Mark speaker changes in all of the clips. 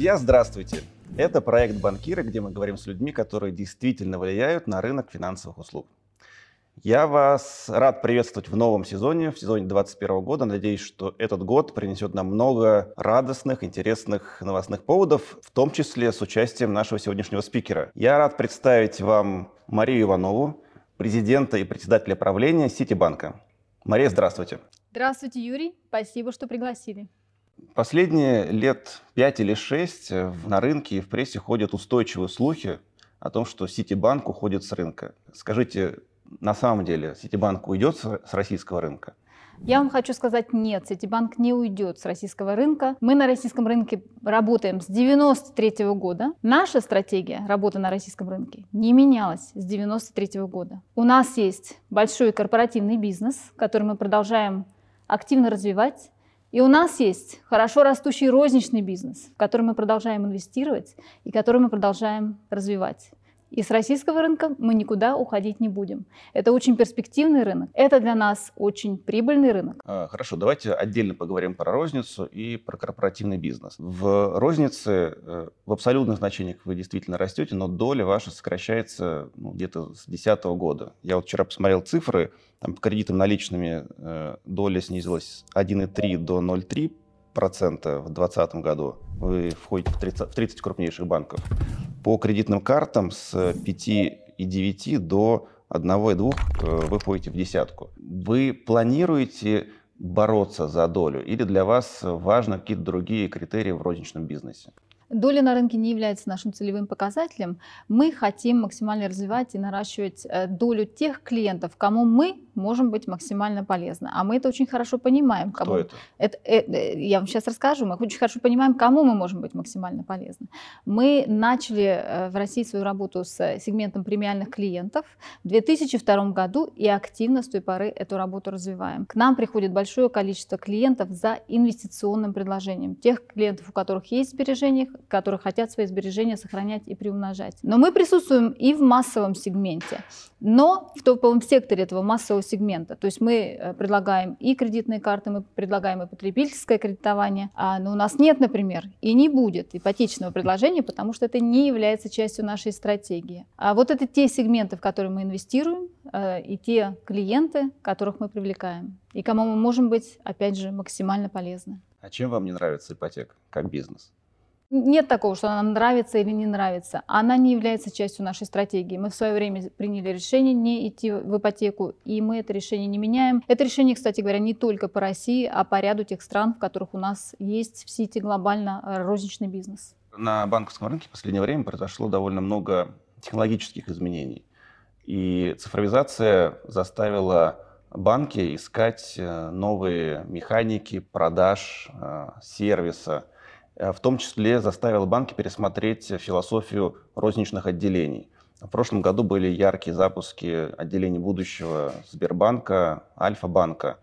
Speaker 1: Друзья, здравствуйте! Это проект «Банкиры», где мы говорим с людьми, которые действительно влияют на рынок финансовых услуг. Я вас рад приветствовать в новом сезоне, в сезоне 2021 года. Надеюсь, что этот год принесет нам много радостных, интересных новостных поводов, в том числе с участием нашего сегодняшнего спикера. Я рад представить вам Марию Иванову, президента и председателя правления Ситибанка. Мария, здравствуйте.
Speaker 2: Здравствуйте, Юрий. Спасибо, что пригласили.
Speaker 1: Последние лет пять или шесть на рынке и в прессе ходят устойчивые слухи о том, что Ситибанк уходит с рынка. Скажите, на самом деле Ситибанк уйдет с российского рынка?
Speaker 2: Я вам хочу сказать, нет, Ситибанк не уйдет с российского рынка. Мы на российском рынке работаем с 93 года. Наша стратегия работы на российском рынке не менялась с 93 года. У нас есть большой корпоративный бизнес, который мы продолжаем активно развивать. И у нас есть хорошо растущий розничный бизнес, в который мы продолжаем инвестировать и который мы продолжаем развивать. И с российского рынка мы никуда уходить не будем. Это очень перспективный рынок. Это для нас очень прибыльный рынок.
Speaker 1: А, хорошо, давайте отдельно поговорим про розницу и про корпоративный бизнес. В рознице э, в абсолютных значениях вы действительно растете, но доля ваша сокращается ну, где-то с 2010 года. Я вот вчера посмотрел цифры, там по кредитам наличными э, доля снизилась с 1,3 до 0,3 процента в 2020 году. Вы входите в 30, в 30 крупнейших банков по кредитным картам с 5,9 до 1,2 э, вы входите в десятку. Вы планируете бороться за долю или для вас важны какие-то другие критерии в розничном бизнесе?
Speaker 2: Доля на рынке не является нашим целевым показателем. Мы хотим максимально развивать и наращивать э, долю тех клиентов, кому мы можем быть максимально полезны. А мы это очень хорошо понимаем.
Speaker 1: Кому... Кто это?
Speaker 2: это, это? Э, я вам сейчас расскажу. Мы очень хорошо понимаем, кому мы можем быть максимально полезны. Мы начали э, в России свою работу с сегментом премиальных клиентов в 2002 году и активно с той поры эту работу развиваем. К нам приходит большое количество клиентов за инвестиционным предложением. Тех клиентов, у которых есть сбережения, которые хотят свои сбережения сохранять и приумножать. Но мы присутствуем и в массовом сегменте, но в топовом секторе этого массового сегмента. То есть мы э, предлагаем и кредитные карты, мы предлагаем и потребительское кредитование, а, но у нас нет, например, и не будет ипотечного предложения, потому что это не является частью нашей стратегии. А вот это те сегменты, в которые мы инвестируем, э, и те клиенты, которых мы привлекаем, и кому мы можем быть, опять же, максимально полезны.
Speaker 1: А чем вам не нравится ипотека как бизнес?
Speaker 2: Нет такого, что она нравится или не нравится. Она не является частью нашей стратегии. Мы в свое время приняли решение не идти в ипотеку, и мы это решение не меняем. Это решение, кстати говоря, не только по России, а по ряду тех стран, в которых у нас есть в сети глобально э, розничный бизнес.
Speaker 1: На банковском рынке в последнее время произошло довольно много технологических изменений. И цифровизация заставила банки искать э, новые механики продаж, э, сервиса – в том числе заставила банки пересмотреть философию розничных отделений. В прошлом году были яркие запуски отделений будущего Сбербанка, Альфа-банка.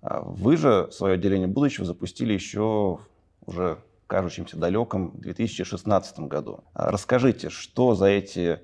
Speaker 1: А вы же свое отделение будущего запустили еще уже кажущимся далеком 2016 году. А расскажите, что за эти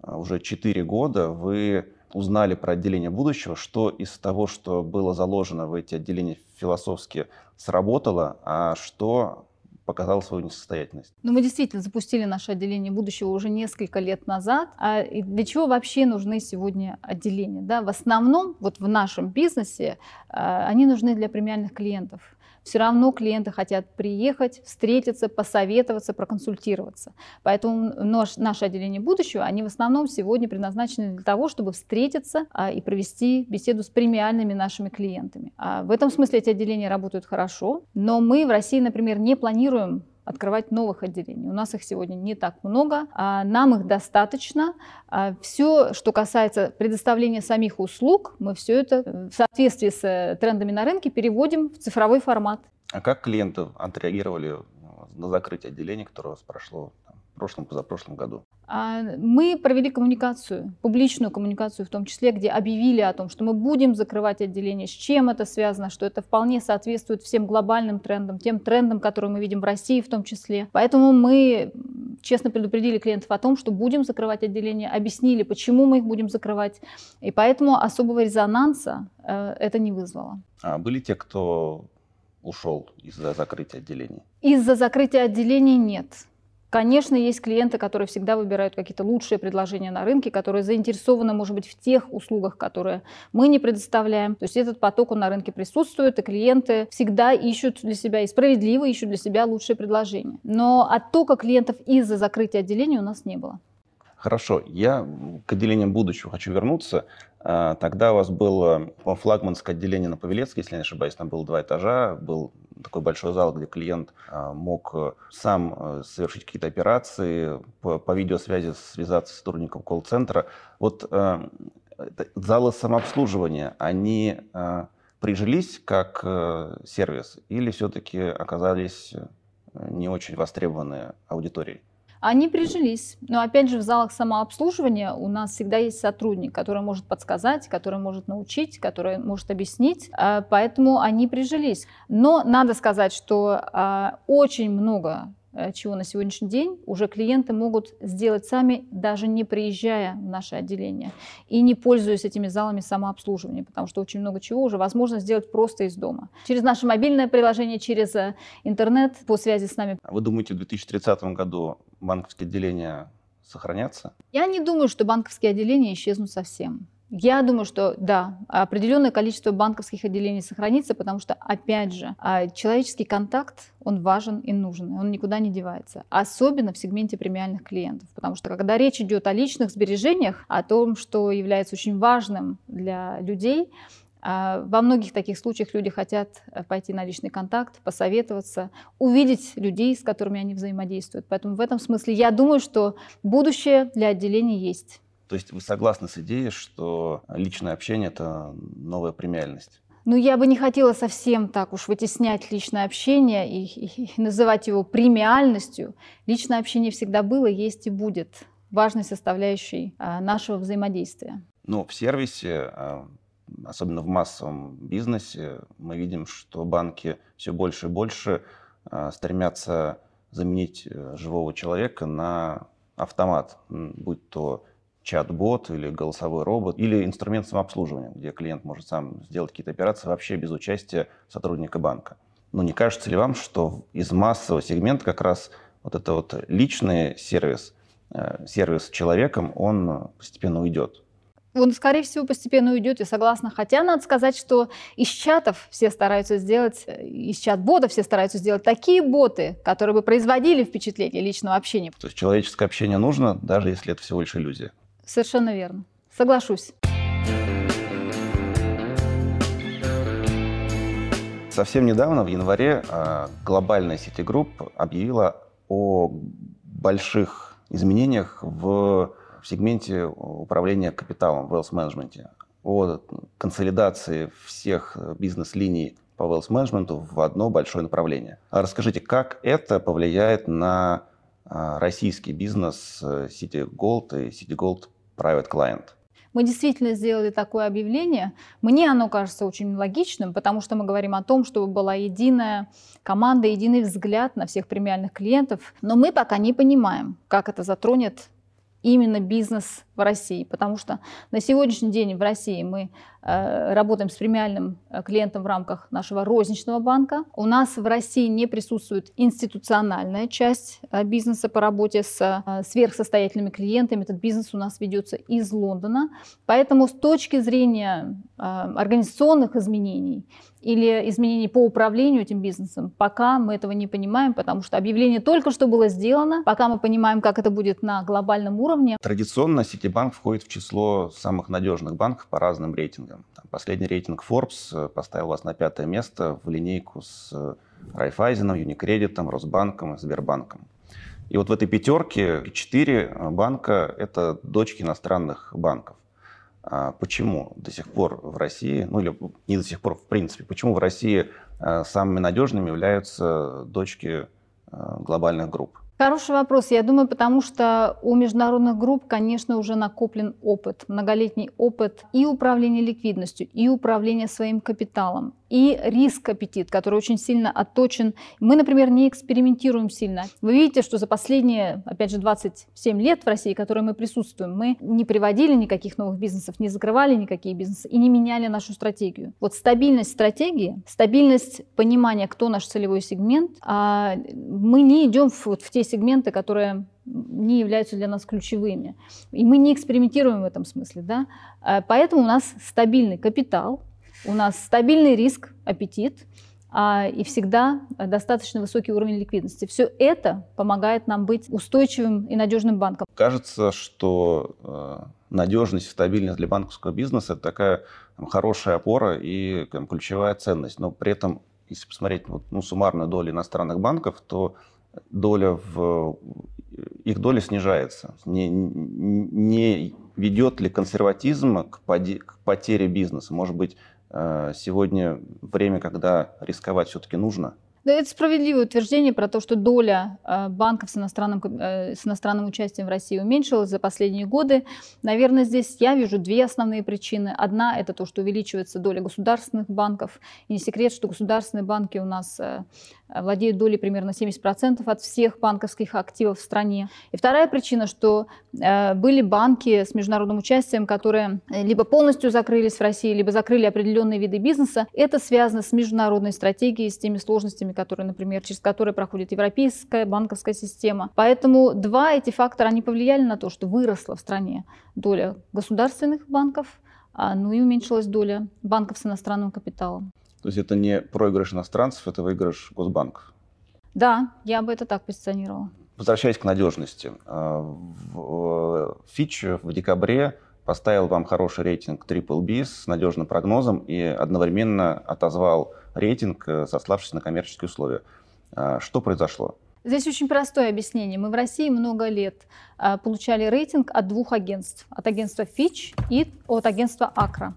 Speaker 1: а, уже 4 года вы узнали про отделение будущего, что из того, что было заложено в эти отделения философски, сработало, а что показал свою несостоятельность.
Speaker 2: Ну, мы действительно запустили наше отделение будущего уже несколько лет назад. А для чего вообще нужны сегодня отделения? Да? В основном, вот в нашем бизнесе, а, они нужны для премиальных клиентов все равно клиенты хотят приехать, встретиться, посоветоваться, проконсультироваться. Поэтому наш, наше отделение будущего, они в основном сегодня предназначены для того, чтобы встретиться а, и провести беседу с премиальными нашими клиентами. А в этом смысле эти отделения работают хорошо, но мы в России, например, не планируем открывать новых отделений. У нас их сегодня не так много, а нам их достаточно. А все, что касается предоставления самих услуг, мы все это в соответствии с э, трендами на рынке переводим в цифровой формат.
Speaker 1: А как клиенты отреагировали на закрытие отделения, которое у вас прошло в прошлом, позапрошлом году?
Speaker 2: А, мы провели коммуникацию, публичную коммуникацию в том числе, где объявили о том, что мы будем закрывать отделение, с чем это связано, что это вполне соответствует всем глобальным трендам, тем трендам, которые мы видим в России в том числе. Поэтому мы честно предупредили клиентов о том, что будем закрывать отделение, объяснили, почему мы их будем закрывать, и поэтому особого резонанса э, это не вызвало.
Speaker 1: А были те, кто ушел из-за закрытия отделений?
Speaker 2: Из-за закрытия отделений нет. Конечно, есть клиенты, которые всегда выбирают какие-то лучшие предложения на рынке, которые заинтересованы, может быть, в тех услугах, которые мы не предоставляем. То есть этот поток, он на рынке присутствует, и клиенты всегда ищут для себя и справедливо ищут для себя лучшие предложения. Но оттока клиентов из-за закрытия отделений у нас не было.
Speaker 1: Хорошо, я к отделениям будущего хочу вернуться. А, тогда у вас было флагманское отделение на Павелецке, если я не ошибаюсь, там было два этажа, был такой большой зал, где клиент а, мог э, сам э, совершить какие-то операции, по, по видеосвязи связаться с сотрудником колл-центра. Вот э, залы самообслуживания, они прижились как сервис или все-таки оказались не очень востребованные аудиторией?
Speaker 2: Они прижились. Но опять же, в залах самообслуживания у нас всегда есть сотрудник, который может подсказать, который может научить, который может объяснить. А, поэтому они прижились. Но надо сказать, что а, очень много чего на сегодняшний день уже клиенты могут сделать сами, даже не приезжая в наше отделение и не пользуясь этими залами самообслуживания, потому что очень много чего уже возможно сделать просто из дома. Через наше мобильное приложение, через э, интернет по связи с нами.
Speaker 1: А вы думаете, в 2030 году банковские отделения сохранятся?
Speaker 2: Я не думаю, что банковские отделения исчезнут совсем. Я думаю, что да, определенное количество банковских отделений сохранится, потому что, опять же, а, человеческий контакт, он важен и нужен, он никуда не девается. Особенно в сегменте премиальных клиентов, потому что когда речь идет о личных сбережениях, о том, что является очень важным для людей, а, во многих таких случаях люди хотят э, пойти на личный контакт, посоветоваться, увидеть людей, с которыми они взаимодействуют. Поэтому в этом смысле я думаю, что будущее для отделений есть.
Speaker 1: То есть вы согласны с идеей, что личное общение – это новая премиальность?
Speaker 2: Ну, я бы не хотела совсем так уж вытеснять личное общение и, и, и называть его премиальностью. Личное общение всегда было, есть и будет важной составляющей а, нашего взаимодействия.
Speaker 1: Но в сервисе, а, особенно в массовом бизнесе, мы видим, что банки все больше и больше а, стремятся заменить э, живого человека на автомат, будь то чат-бот или голосовой робот, или инструмент самообслуживания, где клиент может сам сделать какие-то операции вообще без участия сотрудника банка. Но не кажется ли вам, что из массового сегмента как раз вот это вот личный сервис, э, сервис человеком, он постепенно уйдет?
Speaker 2: Он, скорее всего, постепенно уйдет, я согласна. Хотя надо сказать, что из чатов все стараются сделать, э, из чат-ботов все стараются сделать такие боты, которые бы производили впечатление личного общения.
Speaker 1: То есть человеческое общение нужно, даже если это всего лишь иллюзия?
Speaker 2: Совершенно верно. Соглашусь.
Speaker 1: Совсем недавно, в январе, а, глобальная Citigroup объявила о больших изменениях в сегменте управления капиталом wealth management, о консолидации всех бизнес-линий по wealth management в одно большое направление. А расскажите, как это повлияет на а, российский бизнес City Gold и City Gold private client.
Speaker 2: Мы действительно сделали такое объявление. Мне оно кажется очень логичным, потому что мы говорим о том, чтобы была единая команда, единый взгляд на всех премиальных клиентов. Но мы пока не понимаем, как это затронет именно бизнес в России, потому что на сегодняшний день в России мы э, работаем с премиальным э, клиентом в рамках нашего розничного банка. У нас в России не присутствует институциональная часть э, бизнеса по работе с э, сверхсостоятельными клиентами. Этот бизнес у нас ведется из Лондона. Поэтому с точки зрения э, организационных изменений или изменений по управлению этим бизнесом, пока мы этого не понимаем, потому что объявление только что было сделано, пока мы понимаем, как это будет на глобальном уровне.
Speaker 1: Традиционно Ситибанк входит в число самых надежных банков по разным рейтингам. Там последний рейтинг Forbes э, поставил вас на пятое место в линейку с э, Райфайзеном, Юникредитом, Росбанком и Сбербанком. И вот в этой пятерке четыре э, банка – это дочки иностранных банков. А почему до сих пор в России, ну или не до сих пор, в принципе, почему в России самыми надежными являются дочки глобальных групп?
Speaker 2: Хороший вопрос. Я думаю, потому что у международных групп, конечно, уже накоплен опыт, многолетний опыт и управления ликвидностью, и управления своим капиталом, и риск-аппетит, который очень сильно отточен. Мы, например, не экспериментируем сильно. Вы видите, что за последние, опять же, 27 лет в России, в которой мы присутствуем, мы не приводили никаких новых бизнесов, не закрывали никакие бизнесы и не меняли нашу стратегию. Вот стабильность стратегии, стабильность понимания, кто наш целевой сегмент, а мы не идем в, вот, в те сегменты, которые не являются для нас ключевыми. И мы не экспериментируем в этом смысле. Да? А поэтому у нас стабильный капитал, у нас стабильный риск, аппетит а, и всегда достаточно высокий уровень ликвидности. Все это помогает нам быть устойчивым и надежным банком.
Speaker 1: Кажется, что э, надежность и стабильность для банковского бизнеса – это такая там, хорошая опора и там, ключевая ценность. Но при этом, если посмотреть вот, ну, суммарную долю иностранных банков, то доля в их доля снижается. Не, не ведет ли консерватизм к, поди, к потере бизнеса? Может быть, э, сегодня время, когда рисковать все-таки нужно?
Speaker 2: Да, это справедливое утверждение про то, что доля э, банков с иностранным, э, с иностранным участием в России уменьшилась за последние годы. Наверное, здесь я вижу две основные причины. Одна – это то, что увеличивается доля государственных банков. И не секрет, что государственные банки у нас владеют долей примерно 70% от всех банковских активов в стране. И вторая причина, что э, были банки с международным участием, которые либо полностью закрылись в России, либо закрыли определенные виды бизнеса. Это связано с международной стратегией, с теми сложностями, которые, например, через которые проходит европейская банковская система. Поэтому два эти фактора, они повлияли на то, что выросла в стране доля государственных банков, а, ну и уменьшилась доля банков с иностранным капиталом.
Speaker 1: То есть это не проигрыш иностранцев, это выигрыш госбанков.
Speaker 2: Да, я бы это так позиционировала.
Speaker 1: Возвращаясь к надежности. Фич в декабре поставил вам хороший рейтинг BBB с надежным прогнозом и одновременно отозвал рейтинг, э, сославшись на коммерческие условия. А, что произошло?
Speaker 2: Здесь очень простое объяснение. Мы в России много лет а, получали рейтинг от двух агентств. От агентства Fitch и от агентства Акра.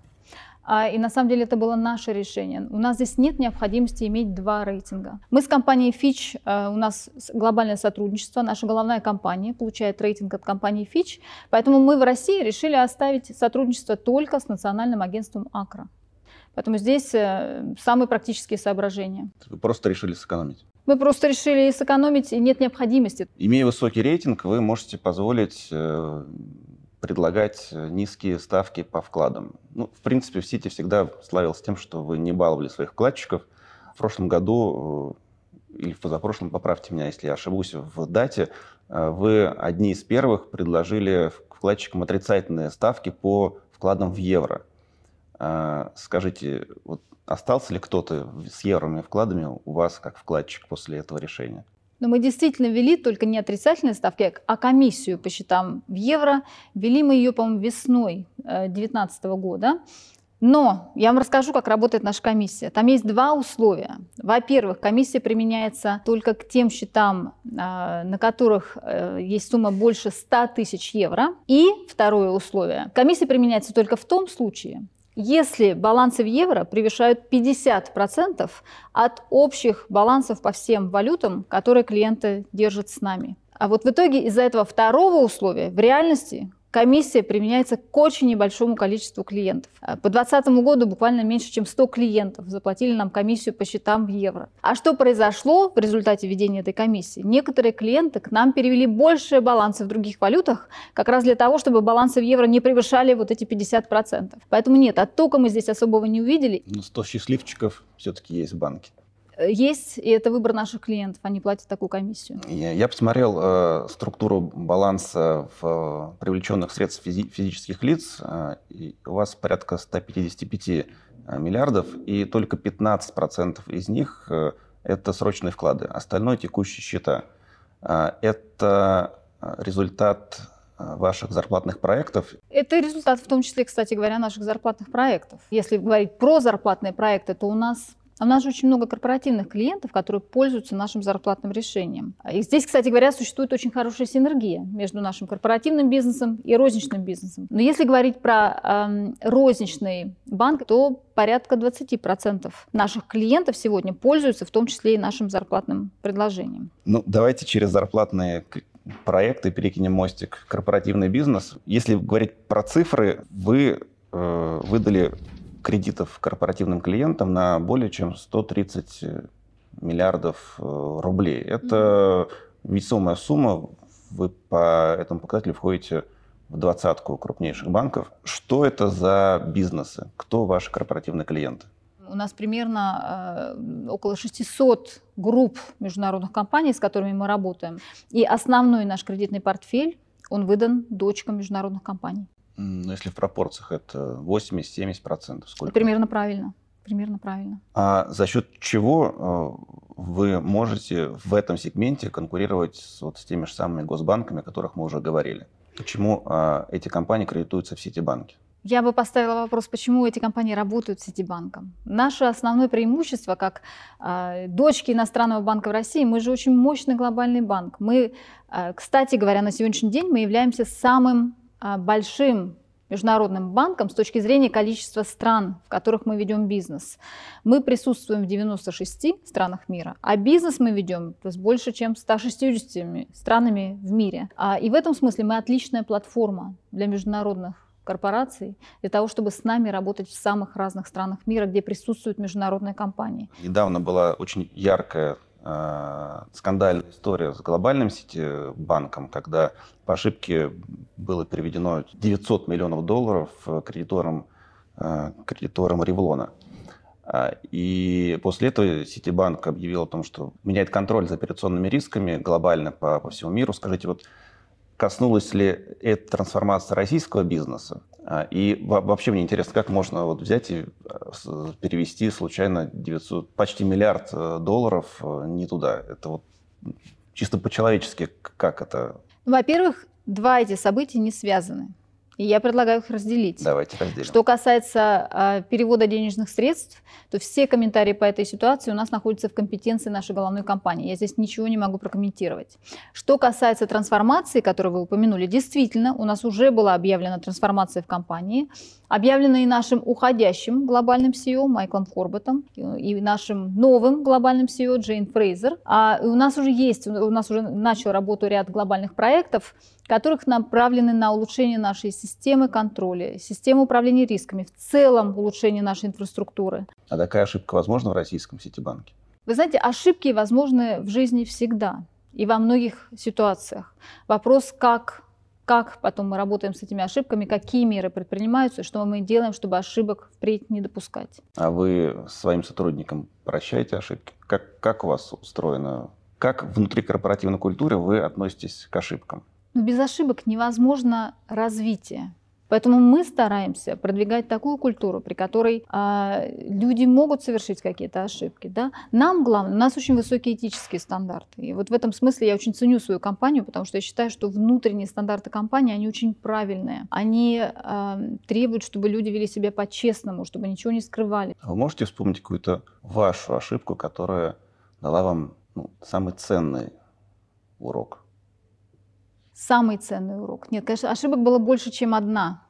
Speaker 2: А, и на самом деле это было наше решение. У нас здесь нет необходимости иметь два рейтинга. Мы с компанией Fitch, а, у нас глобальное сотрудничество, наша головная компания получает рейтинг от компании Fitch, поэтому мы в России решили оставить сотрудничество только с национальным агентством Акра. Поэтому здесь э, самые практические соображения.
Speaker 1: Вы просто решили сэкономить?
Speaker 2: Мы просто решили сэкономить, и нет необходимости.
Speaker 1: Имея высокий рейтинг, вы можете позволить э, предлагать э, низкие ставки по вкладам. Ну, в принципе, в Сити всегда славился тем, что вы не баловали своих вкладчиков. В прошлом году э, или в позапрошлом, поправьте меня, если я ошибусь в дате, э, вы одни из первых предложили вкладчикам отрицательные ставки по вкладам в евро. Скажите, вот остался ли кто-то с евровыми вкладами у вас как вкладчик после этого решения?
Speaker 2: Но мы действительно ввели только не отрицательные ставки, а комиссию по счетам в евро. Ввели мы ее, по-моему, весной 2019 э, года. Но я вам расскажу, как работает наша комиссия. Там есть два условия. Во-первых, комиссия применяется только к тем счетам, э, на которых э, есть сумма больше 100 тысяч евро. И второе условие. Комиссия применяется только в том случае, если балансы в евро превышают 50% от общих балансов по всем валютам, которые клиенты держат с нами. А вот в итоге из-за этого второго условия в реальности комиссия применяется к очень небольшому количеству клиентов. А по 2020 году буквально меньше, чем 100 клиентов заплатили нам комиссию по счетам в евро. А что произошло в результате введения этой комиссии? Некоторые клиенты к нам перевели больше балансы в других валютах, как раз для того, чтобы балансы в евро не превышали вот эти 50%. Поэтому нет, оттока мы здесь особого не увидели.
Speaker 1: Но 100 счастливчиков все-таки есть в банке.
Speaker 2: Есть, и это выбор наших клиентов, они платят такую комиссию.
Speaker 1: Я, я посмотрел э, структуру баланса в э, привлеченных средств физи- физических лиц. Э, у вас порядка 155 э, миллиардов, и только 15% из них э, это срочные вклады, остальное текущие счета. Э, это результат э, ваших зарплатных проектов?
Speaker 2: Это результат в том числе, кстати говоря, наших зарплатных проектов. Если говорить про зарплатные проекты, то у нас у нас же очень много корпоративных клиентов, которые пользуются нашим зарплатным решением. И здесь, кстати говоря, существует очень хорошая синергия между нашим корпоративным бизнесом и розничным бизнесом. Но если говорить про э, розничный банк, то порядка 20% наших клиентов сегодня пользуются в том числе и нашим зарплатным предложением.
Speaker 1: Ну, давайте через зарплатные проекты перекинем мостик корпоративный бизнес. Если говорить про цифры, вы э, выдали кредитов корпоративным клиентам на более чем 130 миллиардов э, рублей. Это весомая сумма. Вы по этому показателю входите в двадцатку крупнейших банков. Что это за бизнесы? Кто ваши корпоративные клиенты?
Speaker 2: У нас примерно э, около 600 групп международных компаний, с которыми мы работаем. И основной наш кредитный портфель, он выдан дочкам международных компаний.
Speaker 1: Ну, если в пропорциях это 80-70%, сколько?
Speaker 2: Примерно правильно. Примерно правильно.
Speaker 1: А за счет чего э, вы можете в этом сегменте конкурировать с, вот, с теми же самыми госбанками, о которых мы уже говорили? Почему э, эти компании кредитуются в Ситибанке?
Speaker 2: Я бы поставила вопрос, почему эти компании работают с Ситибанком. Наше основное преимущество, как э, дочки иностранного банка в России, мы же очень мощный глобальный банк. Мы, э, кстати говоря, на сегодняшний день мы являемся самым большим международным банком с точки зрения количества стран, в которых мы ведем бизнес. Мы присутствуем в 96 странах мира, а бизнес мы ведем с больше, чем 160 странами в мире. А, и в этом смысле мы отличная платформа для международных корпораций для того, чтобы с нами работать в самых разных странах мира, где присутствуют международные компании.
Speaker 1: Недавно была очень яркая скандальная история с глобальным сити-банком, когда по ошибке было переведено 900 миллионов долларов кредиторам, э, кредиторам Ревлона. А, и после этого Ситибанк объявил о том, что меняет контроль за операционными рисками глобально по, по всему миру. Скажите, вот коснулась ли эта трансформация российского бизнеса? А, и вообще мне интересно, как можно вот взять и а, перевести случайно 900, почти миллиард э, долларов э, не туда? Это вот чисто по-человечески как это?
Speaker 2: Во-первых, два эти события не связаны. И я предлагаю их разделить.
Speaker 1: Давайте разделим.
Speaker 2: Что касается э, перевода денежных средств, то все комментарии по этой ситуации у нас находятся в компетенции нашей головной компании. Я здесь ничего не могу прокомментировать. Что касается трансформации, которую вы упомянули, действительно, у нас уже была объявлена трансформация в компании, объявлена и нашим уходящим глобальным CEO Майклом Хорбатом, и нашим новым глобальным CEO Джейн Фрейзер. А у нас уже есть, у нас уже начал работу ряд глобальных проектов, которых направлены на улучшение нашей системы контроля, системы управления рисками, в целом улучшение нашей инфраструктуры.
Speaker 1: А такая ошибка возможна в российском Ситибанке?
Speaker 2: Вы знаете, ошибки возможны в жизни всегда и во многих ситуациях. Вопрос, как, как потом мы работаем с этими ошибками, какие меры предпринимаются, что мы делаем, чтобы ошибок впредь не допускать.
Speaker 1: А вы своим сотрудникам прощаете ошибки? Как, как у вас устроено? Как внутри корпоративной культуры вы относитесь к ошибкам?
Speaker 2: Но без ошибок невозможно развитие. Поэтому мы стараемся продвигать такую культуру, при которой э, люди могут совершить какие-то ошибки. Да? Нам главное, у нас очень высокие этические стандарты. И вот в этом смысле я очень ценю свою компанию, потому что я считаю, что внутренние стандарты компании, они очень правильные. Они э, требуют, чтобы люди вели себя по-честному, чтобы ничего не скрывали.
Speaker 1: А вы можете вспомнить какую-то вашу ошибку, которая дала вам ну, самый ценный урок?
Speaker 2: Самый ценный урок. Нет, конечно, ошибок было больше, чем одна.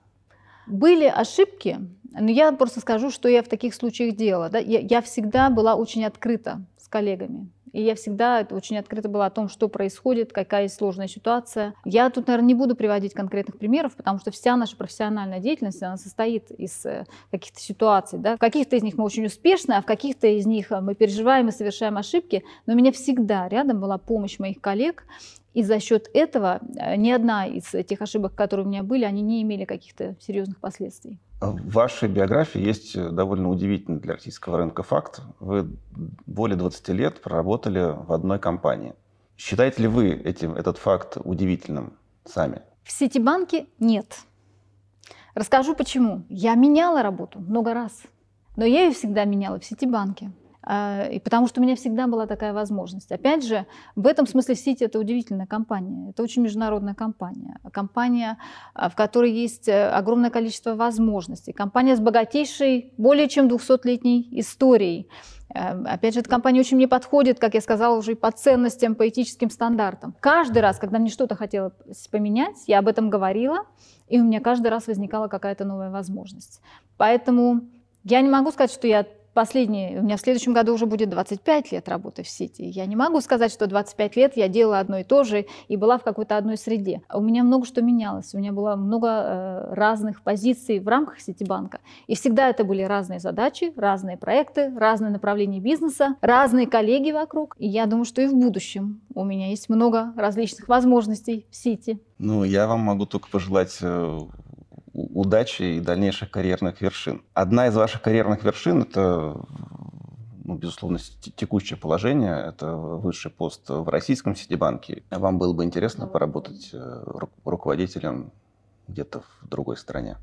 Speaker 2: Были ошибки, но я просто скажу, что я в таких случаях делала. Да? Я, я всегда была очень открыта с коллегами. И я всегда очень открыта была о том, что происходит, какая есть сложная ситуация. Я тут, наверное, не буду приводить конкретных примеров, потому что вся наша профессиональная деятельность, она состоит из э, каких-то ситуаций. Да? В каких-то из них мы очень успешны, а в каких-то из них мы переживаем и совершаем ошибки. Но у меня всегда рядом была помощь моих коллег. И за счет этого э, ни одна из тех ошибок, которые у меня были, они не имели каких-то серьезных последствий.
Speaker 1: В вашей биографии есть э, довольно удивительный для российского рынка факт. Вы более 20 лет проработали в одной компании. Считаете ли вы этим, этот факт удивительным сами?
Speaker 2: В Ситибанке нет. Расскажу почему. Я меняла работу много раз, но я ее всегда меняла в Ситибанке. А, и потому что у меня всегда была такая возможность. Опять же, в этом смысле Сити это удивительная компания. Это очень международная компания. Компания, а, в которой есть э, огромное количество возможностей. Компания с богатейшей, более чем 200-летней историей. Э, опять же, эта компания очень мне подходит, как я сказала, уже и по ценностям, по этическим стандартам. Каждый раз, когда мне что-то хотелось поменять, я об этом говорила, и у меня каждый раз возникала какая-то новая возможность. Поэтому я не могу сказать, что я последние, у меня в следующем году уже будет 25 лет работы в Сити. Я не могу сказать, что 25 лет я делала одно и то же и была в какой-то одной среде. У меня много что менялось, у меня было много э, разных позиций в рамках Ситибанка. И всегда это были разные задачи, разные проекты, разные направления бизнеса, разные коллеги вокруг. И я думаю, что и в будущем у меня есть много различных возможностей в Сити.
Speaker 1: Ну, я вам могу только пожелать э, удачи и дальнейших карьерных вершин. Одна из ваших карьерных вершин – это, ну, безусловно, текущее положение, это высший пост в российском Ситибанке. Вам было бы интересно поработать э, руководителем где-то в другой стране?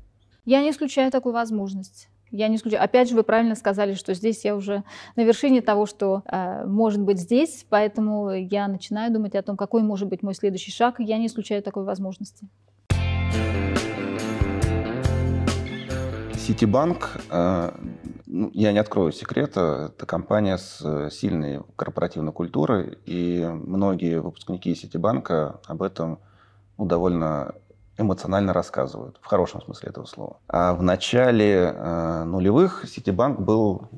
Speaker 2: Я не исключаю такую возможность. Я не исключаю. Опять же, вы правильно сказали, что здесь я уже на вершине того, что э, может быть здесь, поэтому я начинаю думать о том, какой может быть мой следующий шаг. Я не исключаю такой возможности.
Speaker 1: Ситибанк, э, ну, я не открою секрета, это компания с э, сильной корпоративной культурой, и многие выпускники Ситибанка об этом ну, довольно эмоционально рассказывают, в хорошем смысле этого слова. А в начале э, нулевых Ситибанк был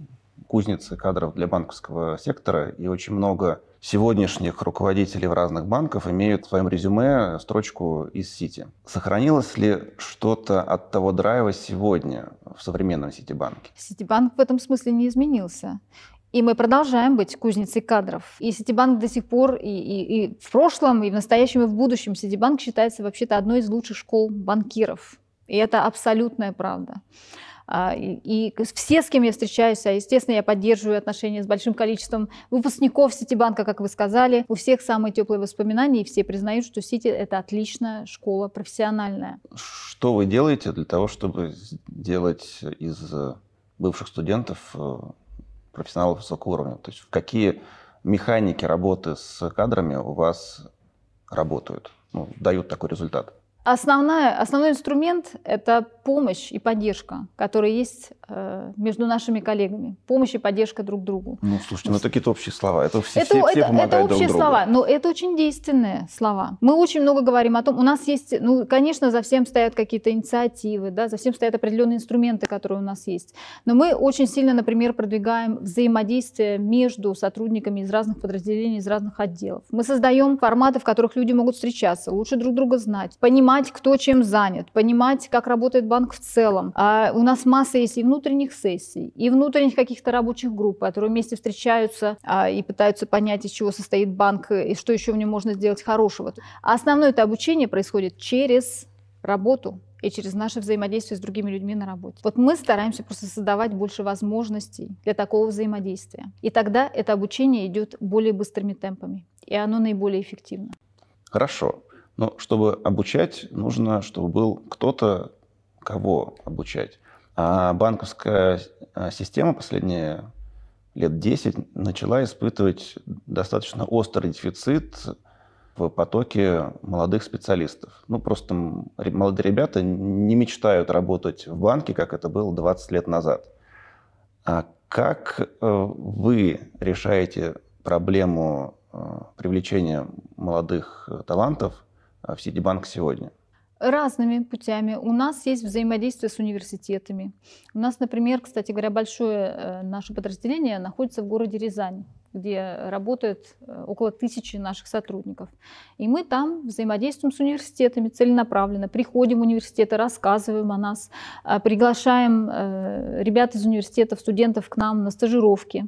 Speaker 1: кузницей кадров для банковского сектора, и очень много сегодняшних руководителей в разных банках имеют в своем резюме строчку из Сити. Сохранилось ли что-то от того драйва сегодня в современном Ситибанке?
Speaker 2: Ситибанк в этом смысле не изменился. И мы продолжаем быть кузницей кадров. И Ситибанк до сих пор и, и, и в прошлом, и в настоящем, и в будущем Ситибанк считается вообще-то одной из лучших школ банкиров. И это абсолютная правда. А, и все, с кем я встречаюсь, а, естественно, я поддерживаю отношения с большим количеством выпускников Ситибанка, как вы сказали. У всех самые теплые воспоминания, и все признают, что Сити – это отличная школа, профессиональная.
Speaker 1: Что вы делаете для того, чтобы сделать из бывших студентов э, профессионалов высокого уровня? То есть какие механики работы с кадрами у вас работают, ну, дают такой результат?
Speaker 2: Основная, основной инструмент – это помощь и поддержка, которая есть э, между нашими коллегами. Помощь и поддержка друг другу.
Speaker 1: Ну, слушайте, ну это какие-то общие слова. Это все,
Speaker 2: это,
Speaker 1: все,
Speaker 2: все это, помогают это общие друг другу. слова, но это очень действенные слова. Мы очень много говорим о том, у нас есть, ну, конечно, за всем стоят какие-то инициативы, да, за всем стоят определенные инструменты, которые у нас есть. Но мы очень сильно, например, продвигаем взаимодействие между сотрудниками из разных подразделений, из разных отделов. Мы создаем форматы, в которых люди могут встречаться, лучше друг друга знать, понимать, понимать, кто чем занят, понимать, как работает банк в целом. А у нас масса есть и внутренних сессий, и внутренних каких-то рабочих групп, которые вместе встречаются а, и пытаются понять, из чего состоит банк и что еще в нем можно сделать хорошего. А основное это обучение происходит через работу и через наше взаимодействие с другими людьми на работе. Вот мы стараемся просто создавать больше возможностей для такого взаимодействия. И тогда это обучение идет более быстрыми темпами, и оно наиболее эффективно.
Speaker 1: Хорошо. Но чтобы обучать, нужно, чтобы был кто-то, кого обучать. А банковская а, система последние лет 10 начала испытывать достаточно острый дефицит в потоке молодых специалистов. Ну, просто молодые ребята не мечтают работать в банке, как это было 20 лет назад. А как э, вы решаете проблему э, привлечения молодых э, талантов в Ситибанк сегодня?
Speaker 2: Разными путями. У нас есть взаимодействие с университетами. У нас, например, кстати говоря, большое э, наше подразделение находится в городе Рязань, где работает э, около тысячи наших сотрудников. И мы там взаимодействуем с университетами целенаправленно, приходим в университеты, рассказываем о нас, э, приглашаем ребят из университетов, студентов к нам на стажировки.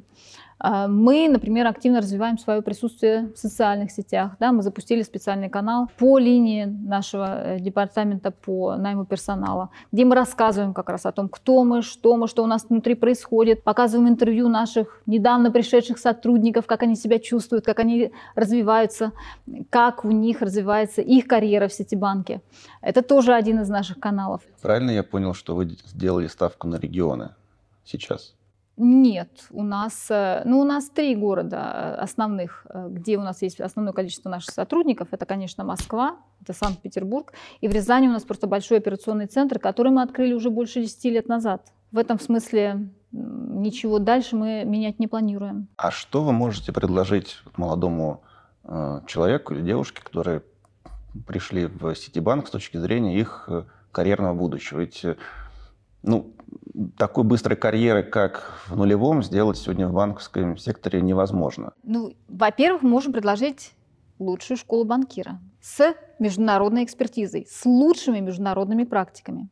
Speaker 2: А, мы, например, активно развиваем свое присутствие в социальных сетях. Да, мы запустили специальный канал по линии нашего э, департамента по найму персонала, где мы рассказываем как раз о том, кто мы, что мы, что у нас внутри происходит, показываем интервью наших недавно пришедших сотрудников, как они себя чувствуют, как они развиваются, как у них развивается их карьера в Ситибанке. Это тоже один из наших каналов.
Speaker 1: Правильно я понял, что вы сделали ставку на регионы сейчас?
Speaker 2: Нет, у нас, э, ну, у нас три города э, основных, э, где у нас есть основное количество наших сотрудников. Это, конечно, Москва, это Санкт-Петербург. И в Рязани у нас просто большой операционный центр, который мы открыли уже больше 10 лет назад. В этом смысле ничего дальше мы менять не планируем.
Speaker 1: А что вы можете предложить молодому человеку или девушке, которые пришли в Ситибанк с точки зрения их карьерного будущего? Ведь Ну, такой быстрой карьеры, как в нулевом, сделать сегодня в банковском секторе невозможно.
Speaker 2: Ну, во-первых, можем предложить лучшую школу банкира с международной экспертизой, с лучшими международными практиками.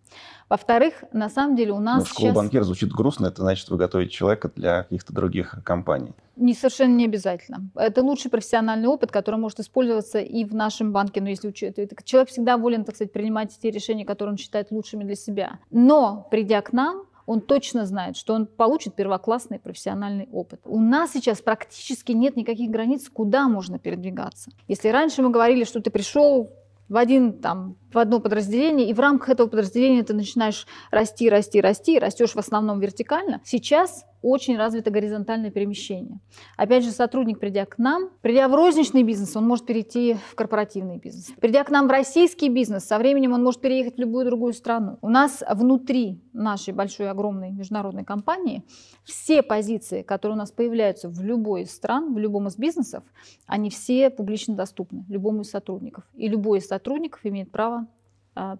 Speaker 2: Во-вторых, на самом деле у нас
Speaker 1: Но школа
Speaker 2: сейчас...
Speaker 1: банкира звучит грустно, это значит, вы готовите человека для каких-то других компаний.
Speaker 2: Не совершенно не обязательно. Это лучший профессиональный опыт, который может использоваться и в нашем банке, но если учитывать, человек всегда волен, так сказать, принимать те решения, которые он считает лучшими для себя. Но придя к нам, он точно знает, что он получит первоклассный профессиональный опыт. У нас сейчас практически нет никаких границ, куда можно передвигаться. Если раньше мы говорили, что ты пришел в один там в одно подразделение, и в рамках этого подразделения ты начинаешь расти, расти, расти, растешь в основном вертикально. Сейчас очень развито горизонтальное перемещение. Опять же, сотрудник, придя к нам, придя в розничный бизнес, он может перейти в корпоративный бизнес. Придя к нам в российский бизнес, со временем он может переехать в любую другую страну. У нас внутри нашей большой, огромной международной компании все позиции, которые у нас появляются в любой из стран, в любом из бизнесов, они все публично доступны любому из сотрудников. И любой из сотрудников имеет право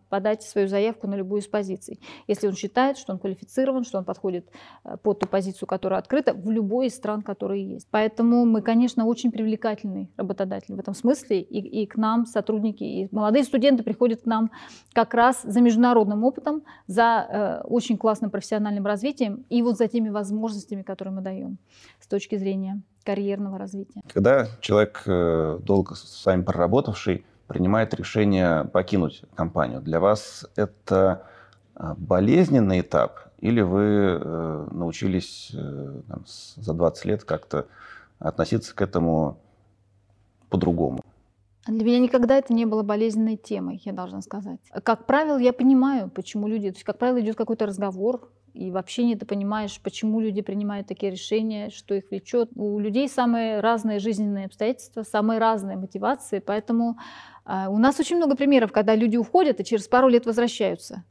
Speaker 2: подать свою заявку на любую из позиций. Если он считает, что он квалифицирован, что он подходит э, под ту позицию, которая открыта в любой из стран, которые есть. Поэтому мы, конечно, очень привлекательный работодатель в этом смысле. И, и к нам сотрудники, и молодые студенты приходят к нам как раз за международным опытом, за э, очень классным профессиональным развитием и вот за теми возможностями, которые мы даем с точки зрения карьерного развития.
Speaker 1: Когда человек, э, долго с вами проработавший, принимает решение покинуть компанию. Для вас это а, болезненный этап или вы э, научились э, там, за 20 лет как-то относиться к этому по-другому?
Speaker 2: Для меня никогда это не было болезненной темой, я должна сказать. Как правило, я понимаю, почему люди... То есть, как правило, идет какой-то разговор, и в общении ты понимаешь, почему люди принимают такие решения, что их влечет. У людей самые разные жизненные обстоятельства, самые разные мотивации, поэтому у нас очень много примеров, когда люди уходят и через пару лет возвращаются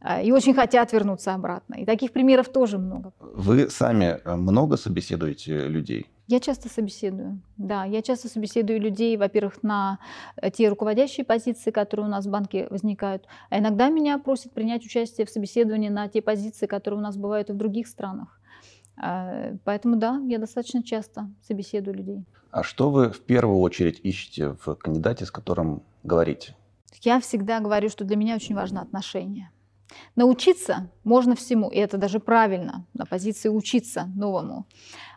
Speaker 2: а, и очень хотят вернуться обратно. И таких примеров тоже много.
Speaker 1: Вы сами э, много собеседуете людей?
Speaker 2: Я часто собеседую, да, я часто собеседую людей, во-первых, на э, те руководящие позиции, которые у нас в банке возникают, а иногда меня просят принять участие в собеседовании на те позиции, которые у нас бывают и в других странах. А, поэтому да, я достаточно часто собеседую людей.
Speaker 1: А что вы в первую очередь ищете в кандидате, с которым говорите?
Speaker 2: Я всегда говорю, что для меня очень важно отношения. Научиться можно всему, и это даже правильно, на позиции учиться новому.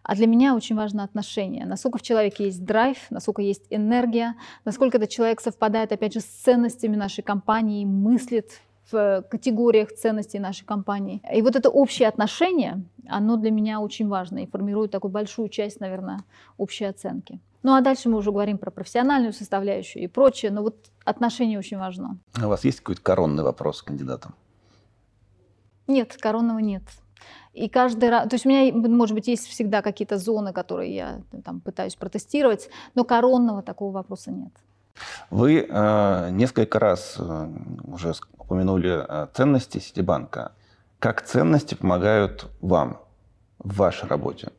Speaker 2: А для меня очень важно отношение. Насколько в человеке есть драйв, насколько есть энергия, насколько этот человек совпадает, опять же, с ценностями нашей компании, мыслит в категориях ценностей нашей компании. И вот это общее отношение, оно для меня очень важно и формирует такую большую часть, наверное, общей оценки. Ну а дальше мы уже говорим про профессиональную составляющую и прочее, но вот отношение очень важно.
Speaker 1: А у вас есть какой-то коронный вопрос с кандидатом?
Speaker 2: Нет, коронного нет. И каждый раз, то есть у меня, может быть, есть всегда какие-то зоны, которые я там пытаюсь протестировать, но коронного такого вопроса нет.
Speaker 1: Вы э, несколько раз э, уже упомянули э, ценности Ситибанка. Как ценности помогают вам в вашей работе?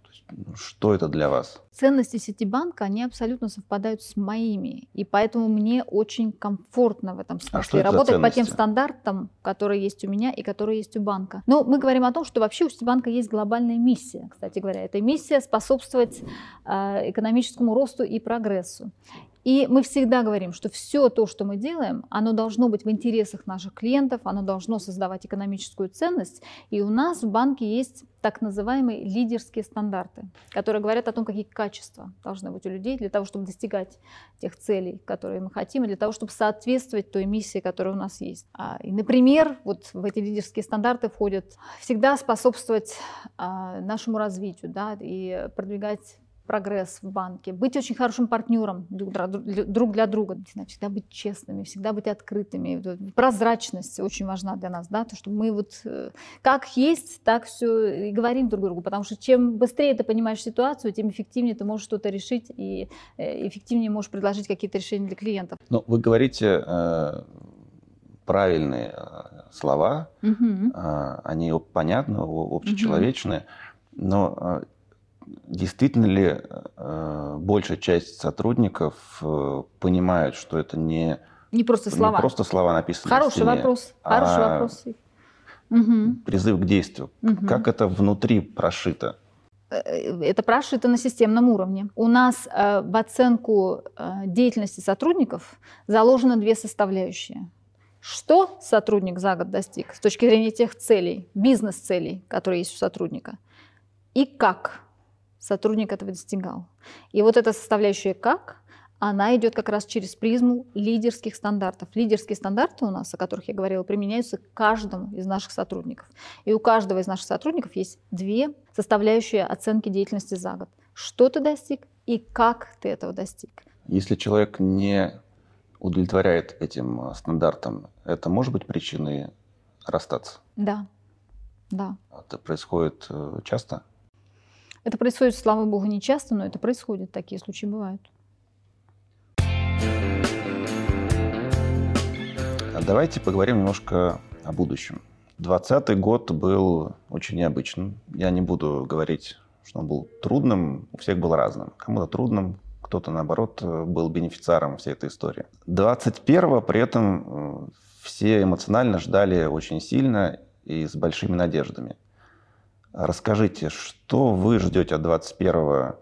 Speaker 1: Что это для вас?
Speaker 2: Ценности Ситибанка, они абсолютно совпадают с моими. И поэтому мне очень комфортно в этом а смысле а работать по тем стандартам, которые есть у меня и которые есть у банка. Но мы говорим о том, что вообще у Ситибанка есть глобальная миссия, кстати говоря. Эта миссия способствовать э, экономическому росту и прогрессу. И мы всегда говорим, что все то, что мы делаем, оно должно быть в интересах наших клиентов, оно должно создавать экономическую ценность. И у нас в банке есть так называемые лидерские стандарты, которые говорят о том, какие качества должны быть у людей для того, чтобы достигать тех целей, которые мы хотим, и для того, чтобы соответствовать той миссии, которая у нас есть. А, и, например, вот в эти лидерские стандарты входят всегда способствовать а, нашему развитию да, и продвигать прогресс в банке, быть очень хорошим партнером друг для друга, всегда быть честными, всегда быть открытыми. Прозрачность очень важна для нас, да, то, что мы вот э, как есть, так все и говорим друг другу, потому что чем быстрее ты понимаешь ситуацию, тем эффективнее ты можешь что-то решить и э, эффективнее можешь предложить какие-то решения для клиентов.
Speaker 1: Ну, вы говорите э, правильные э, слова, угу. э, они понятны, общечеловечные, угу. но действительно ли э, большая часть сотрудников э, понимают, что это не
Speaker 2: не просто слова,
Speaker 1: не просто слова написаны
Speaker 2: Хороший
Speaker 1: на
Speaker 2: стене, вопрос, хороший
Speaker 1: а
Speaker 2: вопрос.
Speaker 1: угу. призыв к действию. Угу. Как это внутри прошито?
Speaker 2: Э, это прошито на системном уровне. У нас э, в оценку э, деятельности сотрудников заложено две составляющие. Что сотрудник за год достиг с точки зрения тех целей, бизнес-целей, которые есть у сотрудника, и как сотрудник этого достигал. И вот эта составляющая «как» она идет как раз через призму лидерских стандартов. Лидерские стандарты у нас, о которых я говорила, применяются к каждому из наших сотрудников. И у каждого из наших сотрудников есть две составляющие оценки деятельности за год. Что ты достиг и как ты этого достиг.
Speaker 1: Если человек не удовлетворяет этим э, стандартам, это может быть причиной расстаться?
Speaker 2: Да, да.
Speaker 1: Это происходит э, часто?
Speaker 2: Это происходит, слава богу, не часто, но это происходит, такие случаи бывают.
Speaker 1: Давайте поговорим немножко о будущем. 2020 год был очень необычным. Я не буду говорить, что он был трудным. У всех был разным. Кому-то трудным, кто-то, наоборот, был бенефициаром всей этой истории. 21 при этом э, все эмоционально ждали очень сильно и с большими надеждами. Расскажите, что вы ждете от 2021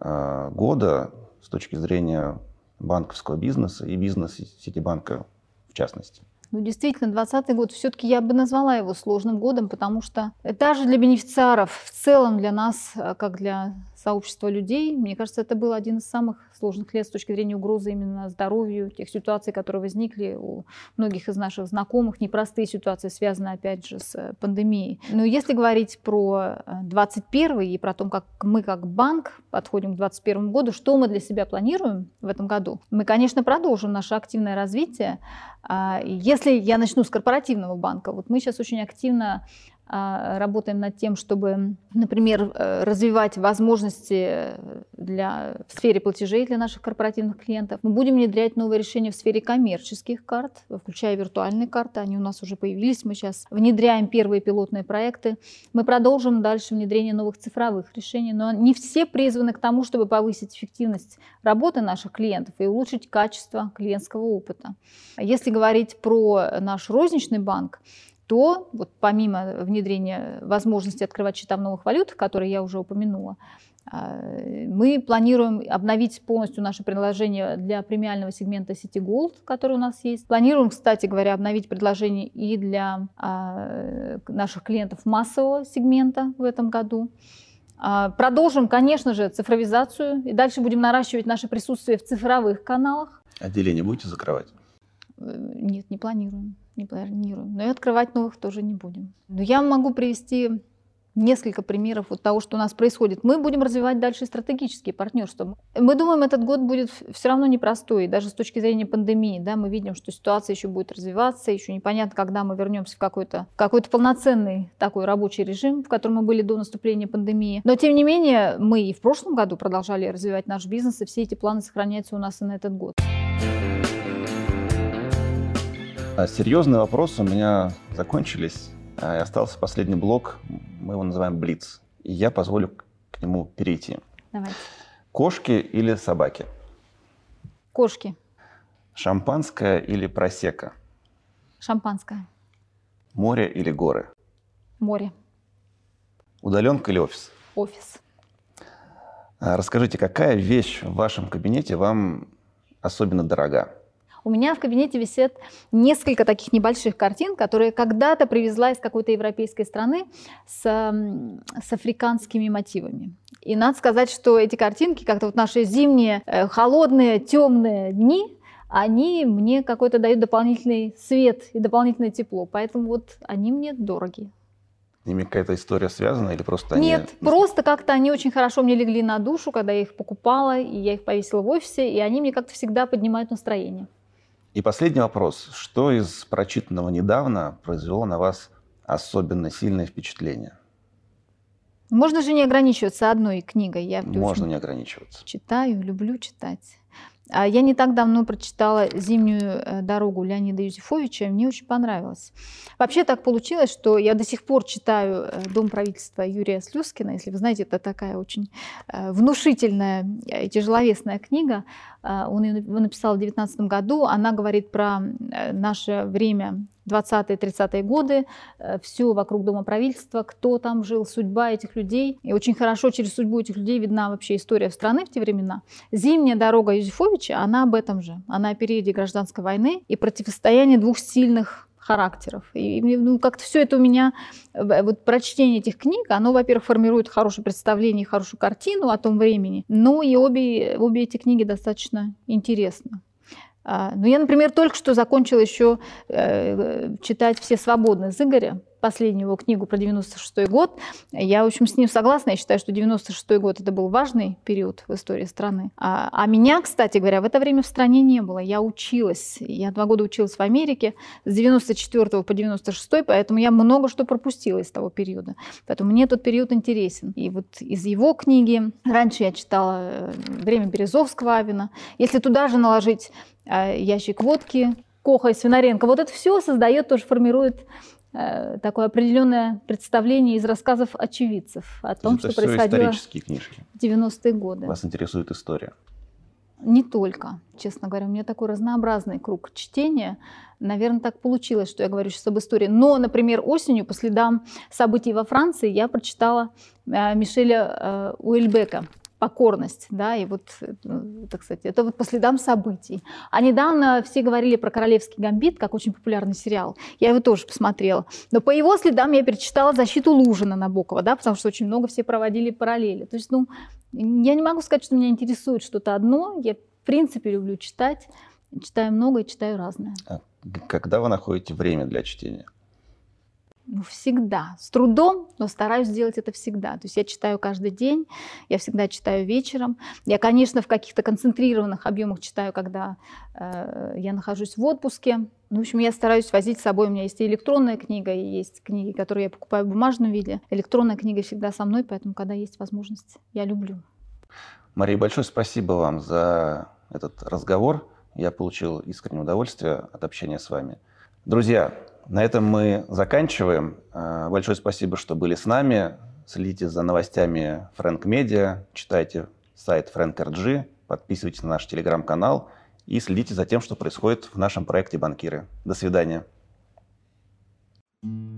Speaker 1: э, года с точки зрения банковского бизнеса и бизнеса Ситибанка частности.
Speaker 2: Ну, действительно, 2020 год, все-таки я бы назвала его сложным годом, потому что даже для бенефициаров, в целом для нас, э, как для сообщества людей, мне кажется, это был один из самых сложных лет с точки зрения угрозы именно здоровью, тех ситуаций, которые возникли у многих из наших знакомых, непростые ситуации, связанные, опять же, с э, пандемией. Но если говорить про 21 э, и про то, как мы как банк подходим к 2021 году, что мы для себя планируем в этом году, мы, конечно, продолжим наше активное развитие. А, если я начну с корпоративного банка, вот мы сейчас очень активно работаем над тем, чтобы, например, э, развивать возможности для, в сфере платежей для наших корпоративных клиентов. Мы будем внедрять новые решения в сфере коммерческих карт, включая виртуальные карты. Они у нас уже появились. Мы сейчас внедряем первые пилотные проекты. Мы продолжим дальше внедрение новых цифровых решений. Но не все призваны к тому, чтобы повысить эффективность работы наших клиентов и улучшить качество клиентского опыта. Если говорить про наш розничный банк, то вот помимо внедрения возможности открывать счета в новых валютах, которые я уже упомянула, а, мы планируем обновить полностью наше предложение для премиального сегмента City Gold, который у нас есть. Планируем, кстати говоря, обновить предложение и для а, наших клиентов массового сегмента в этом году. А, продолжим, конечно же, цифровизацию и дальше будем наращивать наше присутствие в цифровых каналах.
Speaker 1: Отделение будете закрывать?
Speaker 2: Э, нет, не планируем не планируем. Но и открывать новых тоже не будем. Но я могу привести несколько примеров вот того, что у нас происходит. Мы будем развивать дальше стратегические партнерства. Мы думаем, этот год будет все равно непростой, даже с точки зрения пандемии. Да, мы видим, что ситуация еще будет развиваться, еще непонятно, когда мы вернемся в какой-то какой полноценный такой рабочий режим, в котором мы были до наступления пандемии. Но, тем не менее, мы и в прошлом году продолжали развивать наш бизнес, и все эти планы сохраняются у нас и на этот год.
Speaker 1: Серьезные вопросы у меня закончились. А, остался последний блок, мы его называем Блиц. И я позволю к нему перейти.
Speaker 2: Давайте.
Speaker 1: Кошки или собаки?
Speaker 2: Кошки.
Speaker 1: Шампанское или просека?
Speaker 2: Шампанское.
Speaker 1: Море или горы?
Speaker 2: Море.
Speaker 1: Удаленка или офис?
Speaker 2: Офис.
Speaker 1: А, расскажите, какая вещь в вашем кабинете вам особенно дорога?
Speaker 2: У меня в кабинете висят несколько таких небольших картин, которые когда-то привезла из какой-то европейской страны с, с африканскими мотивами. И надо сказать, что эти картинки, как-то вот наши зимние, э, холодные, темные дни, они мне какой-то дают дополнительный свет и дополнительное тепло. Поэтому вот они мне дороги.
Speaker 1: С ними какая-то история связана или просто они...
Speaker 2: Нет, просто как-то они очень хорошо мне легли на душу, когда я их покупала, и я их повесила в офисе, и они мне как-то всегда поднимают настроение.
Speaker 1: И последний вопрос. Что из прочитанного недавно произвело на вас особенно сильное впечатление?
Speaker 2: Можно же не ограничиваться одной книгой.
Speaker 1: Я Можно не ограничиваться.
Speaker 2: Читаю, люблю читать. А я не так давно прочитала «Зимнюю э, дорогу» Леонида Юзефовича, мне очень понравилось. Вообще так получилось, что я до сих пор читаю э, «Дом правительства» Юрия Слюскина. Если вы знаете, это такая очень э, внушительная и тяжеловесная книга. Он ее написал в 2019 году. Она говорит про наше время 20-30-е годы, э, все вокруг Дома правительства, кто там жил, судьба этих людей. И очень хорошо через судьбу этих людей видна вообще история страны в те времена. Зимняя дорога Юзефовича, она об этом же. Она о периоде гражданской войны и противостоянии двух сильных характеров. И ну, как-то все это у меня, э, вот прочтение этих книг, оно, во-первых, формирует хорошее представление, хорошую картину о том времени, но и обе, обе эти книги достаточно интересны. А, ну, я, например, только что закончила еще э, читать «Все свободны» с Игоря, последнюю его книгу про 96 год. Я, в общем, с ним согласна. Я считаю, что 96 год это был важный период в истории страны. А, а меня, кстати говоря, в это время в стране не было. Я училась. Я два года училась в Америке с 94 по 96, поэтому я много что пропустила из того периода. Поэтому мне этот период интересен. И вот из его книги раньше я читала э, «Время Березовского Авина». Если туда же наложить э, ящик водки, Коха и Свинаренко, вот это все создает, тоже формирует такое определенное представление из рассказов очевидцев о том,
Speaker 1: Это
Speaker 2: что происходило
Speaker 1: исторические книжки.
Speaker 2: в 90-е годы.
Speaker 1: Вас интересует история?
Speaker 2: Не только, честно говоря. У меня такой разнообразный круг чтения. Наверное, так получилось, что я говорю сейчас об истории. Но, например, осенью, по следам событий во Франции, я прочитала э, Мишеля э, Уэльбека покорность, да, и вот, это, кстати, это вот по следам событий. А недавно все говорили про «Королевский гамбит», как очень популярный сериал. Я его тоже посмотрела. Но по его следам я перечитала «Защиту Лужина» Набокова, да, потому что очень много все проводили параллели. То есть, ну, я не могу сказать, что меня интересует что-то одно. Я, в принципе, люблю читать. Читаю много и читаю разное. А
Speaker 1: когда вы находите время для чтения?
Speaker 2: Ну, всегда. С трудом, но стараюсь сделать это всегда. То есть я читаю каждый день, я всегда читаю вечером. Я, конечно, в каких-то концентрированных объемах читаю, когда э, я нахожусь в отпуске. Ну, в общем, я стараюсь возить с собой. У меня есть и электронная книга, и есть книги, которые я покупаю в бумажном виде. Электронная книга всегда со мной, поэтому, когда есть возможность, я люблю.
Speaker 1: Мария, большое спасибо вам за этот разговор. Я получил искреннее удовольствие от общения с вами. Друзья, на этом мы заканчиваем. Э, большое спасибо, что были с нами. Следите за новостями Frank Media, читайте сайт FrankRG, подписывайтесь на наш телеграм-канал и следите за тем, что происходит в нашем проекте «Банкиры». До свидания. thank you